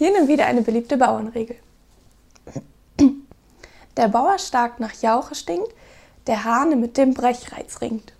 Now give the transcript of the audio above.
Hier nun wieder eine beliebte Bauernregel. Der Bauer stark nach Jauche stinkt, der Hahne mit dem Brechreiz ringt.